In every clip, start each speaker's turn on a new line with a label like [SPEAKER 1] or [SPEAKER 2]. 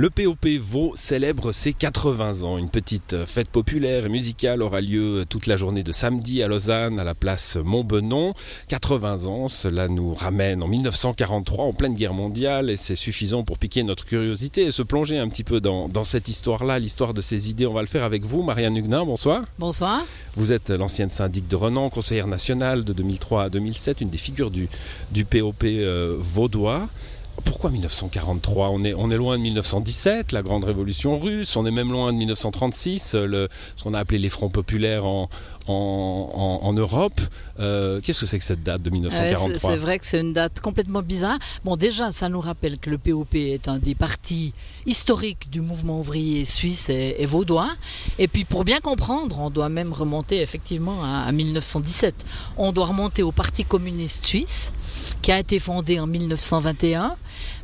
[SPEAKER 1] Le POP Vaux célèbre ses 80 ans. Une petite fête populaire et musicale aura lieu toute la journée de samedi à Lausanne, à la place Montbenon. 80 ans, cela nous ramène en 1943, en pleine guerre mondiale, et c'est suffisant pour piquer notre curiosité et se plonger un petit peu dans, dans cette histoire-là, l'histoire de ces idées. On va le faire avec vous, Marianne Huguenin, bonsoir.
[SPEAKER 2] Bonsoir.
[SPEAKER 1] Vous êtes l'ancienne syndic de Renan, conseillère nationale de 2003 à 2007, une des figures du, du POP euh, vaudois. Pourquoi 1943 on est, on est loin de 1917, la grande révolution russe, on est même loin de 1936, le, ce qu'on a appelé les fronts populaires en, en, en, Europe. Euh, Qu'est-ce que c'est que cette date de 1943
[SPEAKER 2] C'est vrai que c'est une date complètement bizarre. Bon, déjà, ça nous rappelle que le POP est un des partis historiques du mouvement ouvrier suisse et, et vaudois. Et puis, pour bien comprendre, on doit même remonter effectivement à, à 1917. On doit remonter au Parti communiste suisse, qui a été fondé en 1921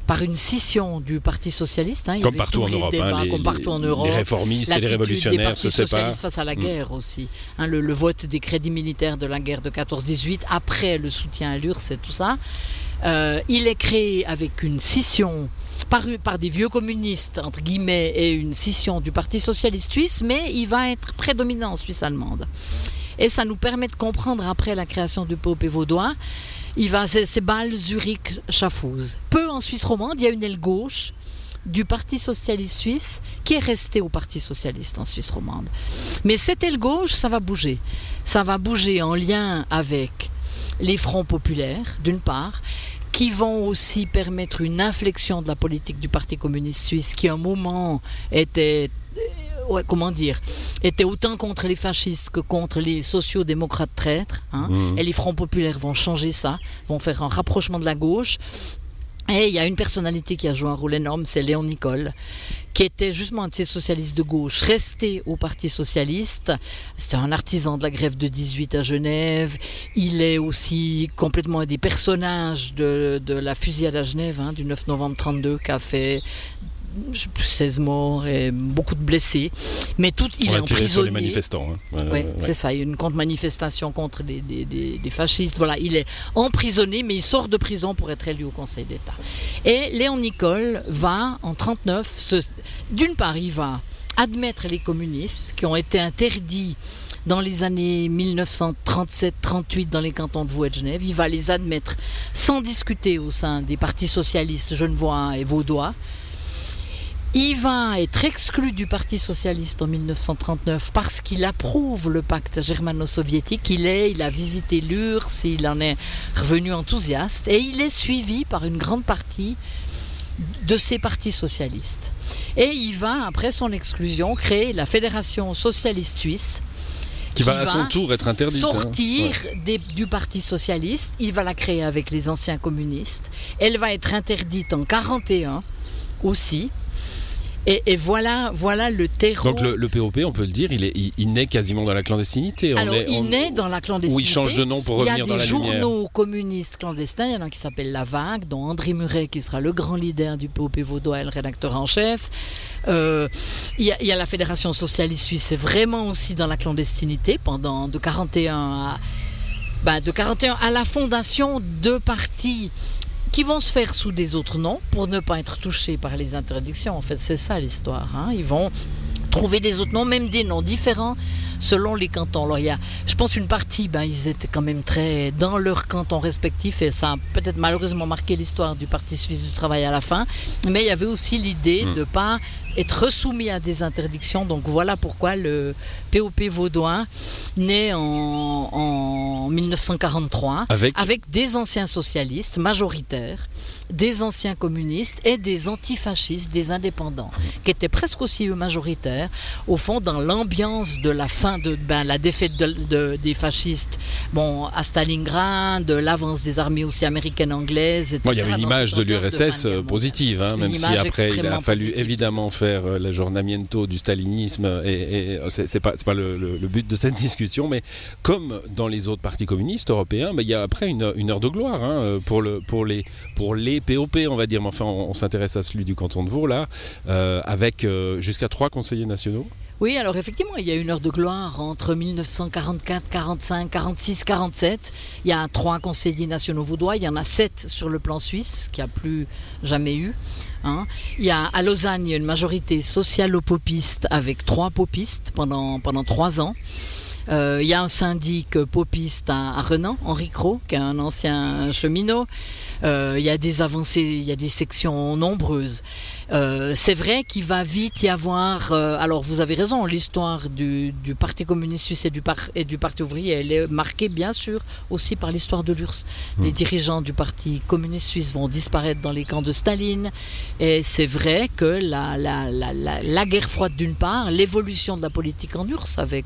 [SPEAKER 2] par une scission du Parti socialiste. Hein.
[SPEAKER 1] Comme, partout en, Europe,
[SPEAKER 2] débats,
[SPEAKER 1] hein, les,
[SPEAKER 2] comme partout en Europe.
[SPEAKER 1] Les réformistes et les révolutionnaires se séparent.
[SPEAKER 2] face à la guerre mmh. aussi. Hein, le, le, vote des crédits militaires de la guerre de 14-18, après le soutien à l'URSS et tout ça. Euh, il est créé avec une scission par, par, des vieux communistes, entre guillemets, et une scission du Parti socialiste suisse, mais il va être prédominant en Suisse allemande. Et ça nous permet de comprendre, après la création du POP vaudois, il va, c'est Bâle, Zurich. Peu en Suisse romande, il y a une aile gauche du Parti socialiste suisse qui est restée au Parti socialiste en Suisse romande. Mais cette aile gauche, ça va bouger. Ça va bouger en lien avec les fronts populaires, d'une part, qui vont aussi permettre une inflexion de la politique du Parti communiste suisse, qui à un moment était ouais, comment dire, était autant contre les fascistes que contre les sociaux-démocrates traîtres. Hein, mmh. Et les fronts populaires vont changer ça, vont faire un rapprochement de la gauche. Et il y a une personnalité qui a joué un rôle énorme, c'est Léon Nicole, qui était justement un de ces socialistes de gauche, resté au Parti socialiste. C'était un artisan de la grève de 18 à Genève. Il est aussi complètement un des personnages de, de la fusillade à Genève hein, du 9 novembre 32 qui a fait 16 morts et beaucoup de blessés. Mais tout, il
[SPEAKER 1] On
[SPEAKER 2] est
[SPEAKER 1] emprisonné.
[SPEAKER 2] emprisonné.
[SPEAKER 1] les manifestants. Hein.
[SPEAKER 2] Ouais, ouais. c'est ça, il y a une contre-manifestation contre les, fascistes. Voilà, il est emprisonné, mais il sort de prison pour être élu au Conseil d'État. Et Léon Nicole va, en 39, d'une part, il va admettre les communistes qui ont été interdits dans les années 1937-38 dans les cantons de Vaud et de Genève. Il va les admettre sans discuter au sein des partis socialistes genevois et vaudois. Il va être exclu du Parti socialiste en 1939 parce qu'il approuve le pacte germano-soviétique. Il est, il a visité l'URSS, il en est revenu enthousiaste et il est suivi par une grande partie de ces partis socialistes. Et il va, après son exclusion, créer la Fédération socialiste suisse.
[SPEAKER 1] Qui, qui va à son tour être interdite.
[SPEAKER 2] Sortir hein. ouais. des, du Parti socialiste. Il va la créer avec les anciens communistes. Elle va être interdite en 41 aussi. Et, et, voilà, voilà le terreau.
[SPEAKER 1] Donc le, le, POP, on peut le dire, il, est, il, il naît quasiment dans la clandestinité.
[SPEAKER 2] Alors
[SPEAKER 1] est,
[SPEAKER 2] il
[SPEAKER 1] on,
[SPEAKER 2] naît dans la clandestinité.
[SPEAKER 1] Où il change de nom pour revenir dans la lumière.
[SPEAKER 2] Il y a des journaux communistes clandestins. Il y en a un qui s'appelle La Vague, dont André Muret, qui sera le grand leader du POP vaudois et le rédacteur en chef. Euh, il, y a, il, y a, la Fédération socialiste suisse, c'est vraiment aussi dans la clandestinité pendant de 41 à ben, de 41 à la fondation de partis qui vont se faire sous des autres noms pour ne pas être touchés par les interdictions. En fait, c'est ça l'histoire. Hein. Ils vont trouver des autres noms, même des noms différents selon les cantons. Alors, il y a, je pense, une partie, ben, ils étaient quand même très dans leur canton respectif et ça a peut-être malheureusement marqué l'histoire du Parti suisse du travail à la fin. Mais il y avait aussi l'idée mmh. de ne pas être soumis à des interdictions. Donc voilà pourquoi le POP vaudois naît en, en 1943
[SPEAKER 1] avec...
[SPEAKER 2] avec des anciens socialistes majoritaires des anciens communistes et des antifascistes, des indépendants, qui étaient presque aussi majoritaires, au fond, dans l'ambiance de la fin de ben, la défaite de, de, des fascistes bon, à Stalingrad, de l'avance des armées aussi américaines, anglaises, etc.
[SPEAKER 1] Bon, il y avait une image de l'URSS positive, hein, même si après il a fallu positive. évidemment faire euh, l'aggiornamento du stalinisme, et, et c'est pas, pas le, le, le, but de cette discussion, mais comme dans les autres partis communistes européens, ben, il y a après une, une heure de gloire hein, pour, le, pour, les, pour les POP, on va dire, mais enfin, on, s'intéresse à celui du canton de Vaud, là, euh, avec euh, jusqu'à trois conseillers nationaux.
[SPEAKER 2] Oui, alors effectivement, il y a une heure de gloire entre 1944, 45, 46, 47. Il y a trois conseillers nationaux vaudois, il y en a sept sur le plan suisse, qui a plus jamais eu. Hein. Il y a à Lausanne, il y a une majorité socialo-popiste avec trois popistes pendant, pendant trois ans. Euh, il y a un syndic popiste à, à Renan, Henri Cros, qui est un ancien cheminot. Euh, il y a des avancées, il y a des sections nombreuses. Euh, c'est vrai qu'il va vite y avoir. euh, alors vous avez raison, l'histoire du, du Parti communiste suisse et du, par- et du Parti ouvrier, elle est marquée bien sûr aussi par l'histoire de l'URSS. Des dirigeants du Parti communiste suisse vont disparaître dans les camps de Staline. Et c'est vrai que la, la, la, la, la guerre froide d'une part, l'évolution de la politique en URSS avec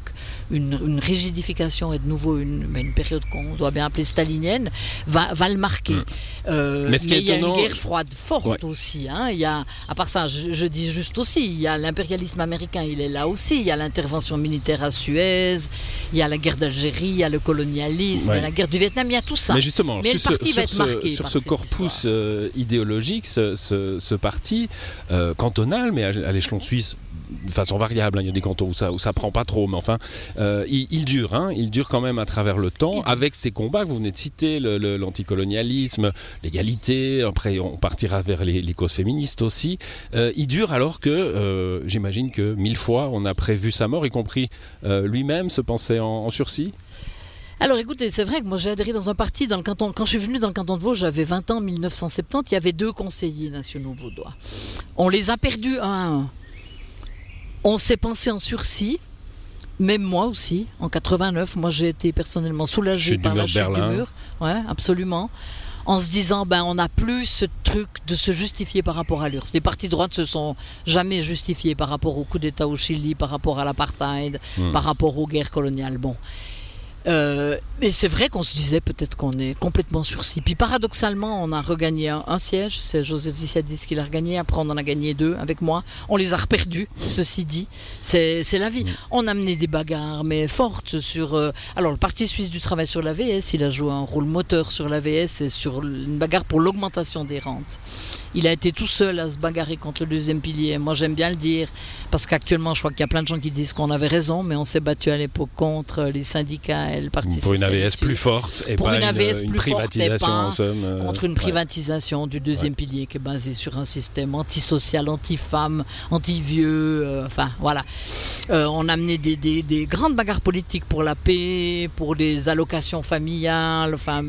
[SPEAKER 2] une, une rigidification et de nouveau une, période qu'on doit bien appeler stalinienne, va, va le marquer. Euh,
[SPEAKER 1] Mais ce qui est
[SPEAKER 2] il y a une guerre froide forte
[SPEAKER 1] Ouais.
[SPEAKER 2] aussi. Hein. Il y a, à part ça, je, je dis juste aussi, il y a l'impérialisme américain, il est là aussi. Il y a l'intervention militaire à Suez, il y a la guerre d'Algérie, il y a le colonialisme, il y a la guerre du Vietnam, il y a tout ça.
[SPEAKER 1] Mais justement,
[SPEAKER 2] Mais
[SPEAKER 1] sur
[SPEAKER 2] le
[SPEAKER 1] ce,
[SPEAKER 2] parti va être marqué
[SPEAKER 1] sur ce corpus euh, idéologique, ce, ce- ce parti euh, cantonal, mais à, à l'échelon suisse, de façon variable, hein, il y a des cantons où ça, où ça prend pas trop, mais enfin, euh, il, il dure, hein, il dure quand même à travers le temps, avec ces combats que vous venez de citer, le- le- l'anticolonialisme, l'égalité, après on partira vers les, les causes féministes aussi. Euh, il dure alors que, euh, j'imagine que mille fois, on a prévu sa mort, y compris euh, lui-même se pensait en, en sursis.
[SPEAKER 2] Alors écoutez, c'est vrai que moi j'ai adhéré dans un parti dans le canton. Quand je suis venu dans le canton de Vaud, j'avais 20 ans, 1970, il y avait deux conseillers nationaux vaudois. On les a perdus un à un. On s'est pensé en sursis, même moi aussi, en 89. Moi j'ai été personnellement soulagé
[SPEAKER 1] Chute
[SPEAKER 2] par la chute du mur. Ouais, absolument. En se disant, ben, on n'a plus ce truc de se justifier par rapport à l'URSS. Les partis de droite se sont jamais justifiés par rapport au coup d'État au Chili, par rapport à l'apartheid,
[SPEAKER 1] Hmm.
[SPEAKER 2] par rapport aux guerres coloniales. Bon. Euh, mais c'est vrai qu'on se disait peut-être qu'on est complètement sursis. Puis paradoxalement, on a regagné un, un siège. C'est Joseph Zissadis qui l'a regagné. Après, on en a gagné deux avec moi. On les a reperdus, ceci dit. C'est la vie. On a mené des bagarres, mais fortes sur. euh, alors, le Parti suisse du travail sur l'AVS, il a joué un rôle moteur sur l'AVS et sur une bagarre pour l'augmentation des rentes. Il a été tout seul à se bagarrer contre le deuxième pilier. Moi, j'aime bien le dire, parce qu'actuellement, je crois qu'il y a plein de gens qui disent qu'on avait raison, mais on s'est battu à l'époque contre les syndicats
[SPEAKER 1] Pour une AVS plus forte et
[SPEAKER 2] Pour
[SPEAKER 1] pas
[SPEAKER 2] une AVS
[SPEAKER 1] une
[SPEAKER 2] plus forte et
[SPEAKER 1] privatisation
[SPEAKER 2] pas
[SPEAKER 1] en somme. euh,
[SPEAKER 2] contre une
[SPEAKER 1] ouais.
[SPEAKER 2] privatisation du deuxième pilier qui est basé sur un système antisocial, anti-femme, anti-vieux, euh, enfin voilà. Euh, on a mené des, des- des grandes bagarres politiques pour la paix, pour des allocations familiales, enfin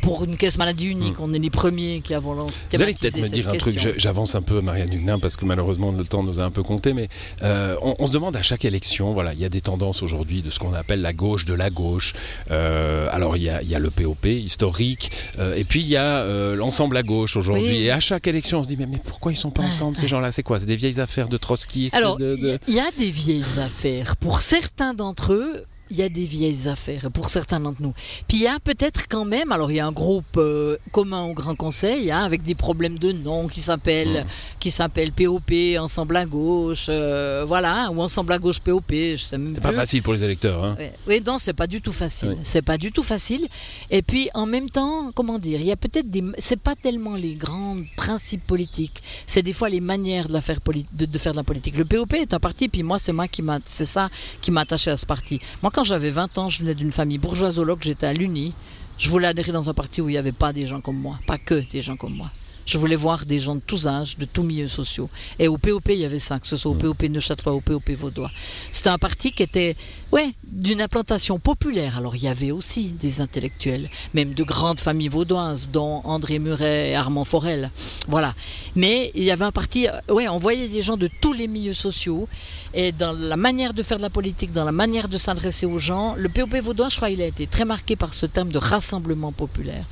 [SPEAKER 2] pour une caisse maladie unique. On est les premiers qui avons lancé.
[SPEAKER 1] Vous allez peut-être me dire un truc,
[SPEAKER 2] question.
[SPEAKER 1] j'avance un peu Marianne Huguenin parce que malheureusement le temps nous a un peu compté, mais euh, on, on se demande à chaque élection, voilà, il y a des tendances aujourd'hui de ce qu'on appelle la gauche de la gauche. Euh, alors il y, a, il y a le POP historique, euh, et puis il y a l'ensemble à gauche aujourd'hui.
[SPEAKER 2] Oui.
[SPEAKER 1] Et à chaque élection on se dit mais, mais pourquoi ils sont pas ensemble ces gens-là? C'est quoi? C'est des vieilles affaires de Trotsky
[SPEAKER 2] Alors,
[SPEAKER 1] de-
[SPEAKER 2] il y, a des vieilles affaires. Pour certains d'entre eux, il y a des vieilles affaires, pour certains d'entre nous. Puis il y a peut-être quand même, alors il y a un groupe euh, commun au Grand Conseil, hein, avec des problèmes de nom qui s'appelle qui s'appelle POP, Ensemble à gauche, euh, voilà, ou Ensemble à gauche POP, je sais même
[SPEAKER 1] C'est pas facile pour les électeurs. Hein.
[SPEAKER 2] Oui, non, c'est pas du tout facile.
[SPEAKER 1] Oui.
[SPEAKER 2] C'est pas du tout facile. Et puis, en même temps, comment dire, il y a peut-être des. C'est pas tellement les grands principes politiques. C'est des fois les manières de, la faire de faire de la politique. Le POP est un parti, puis moi, c'est moi qui m'a. C'est ça qui m'a attaché à ce parti. Moi, quand j'avais 20 ans, je venais d'une famille bourgeoisologue, j'étais à l'Uni. Je voulais adhérer dans un parti où il n'y avait pas des gens comme moi, pas que des gens comme moi. Je voulais voir des gens de tous âges, de tous milieux sociaux. Et au POP, il y avait ça, que ce soit au POP Neuchâtelois, au POP Vaudois. C'était un parti qui était, ouais, d'une implantation populaire. Alors il y avait aussi des intellectuels, même de grandes familles vaudoises, dont André Muret et Armand Forel. Voilà. Mais il y avait un parti, euh, ouais, on voyait des gens de tous les milieux sociaux. Et dans la manière de faire de la politique, dans la manière de s'adresser aux gens, le POP vaudois, je crois, il a été très marqué par ce terme de rassemblement populaire,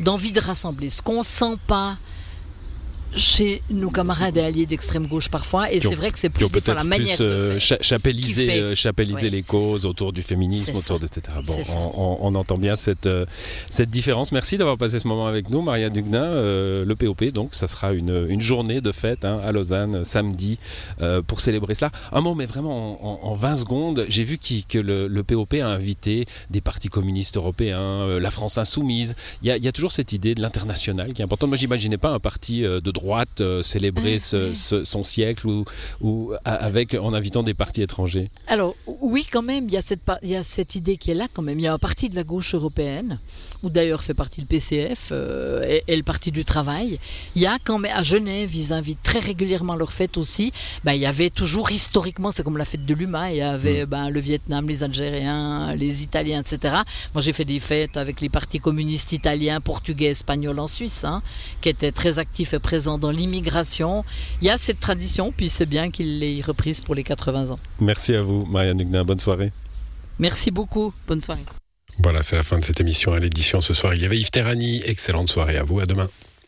[SPEAKER 2] d'envie de rassembler. Ce qu'on sent pas chez nos camarades et alliés d'extrême gauche parfois, et c'est vrai que c'est plus des fois la manière
[SPEAKER 1] plus euh,
[SPEAKER 2] de faire.
[SPEAKER 1] cha- chapellisé,
[SPEAKER 2] qui fait.
[SPEAKER 1] euh, chapellisé
[SPEAKER 2] Ouais,
[SPEAKER 1] les causes autour du féminisme, autour de etc. Bon, on, on- on entend bien cette, euh, cette différence. Merci d'avoir passé ce moment avec nous, Maria Dugna. Euh, le POP, donc, ça sera une, une journée de fête hein, à Lausanne, euh, samedi, euh, pour célébrer cela. Un mot, mais vraiment en, en- en 20 secondes, j'ai vu que le, le POP a invité des partis communistes européens, la France insoumise. Il y, a, il y a toujours cette idée de l'international qui est importante. Moi, j'imaginais pas un parti de droite droite célébrer son siècle ou, ou avec en invitant des partis étrangers?
[SPEAKER 2] Alors oui, quand même, il y, a cette, il y a cette idée qui est là quand même. Il y a un parti de la gauche européenne, où d'ailleurs fait partie le PCF et, et, le Parti du Travail. Il y a quand même à Genève, ils invitent très régulièrement leur fête aussi. Ben, il y avait toujours historiquement, c'est comme la fête de l'UMA, il y avait ben, le Vietnam, les Algériens, les Italiens, etc. Moi j'ai fait des fêtes avec les partis communistes italiens, portugais, espagnols en Suisse, hein, qui étaient très actifs et présents dans l'immigration. Il y a cette tradition, puis c'est bien qu'il l'ait reprise pour les 80 ans.
[SPEAKER 1] Merci à vous, Marianne Huguenin. Bonne soirée.
[SPEAKER 2] Merci beaucoup. Bonne soirée.
[SPEAKER 1] Voilà, c'est la fin de cette émission à l'édition ce soir. Il y avait Yves Terrani. Excellente soirée à vous. À demain.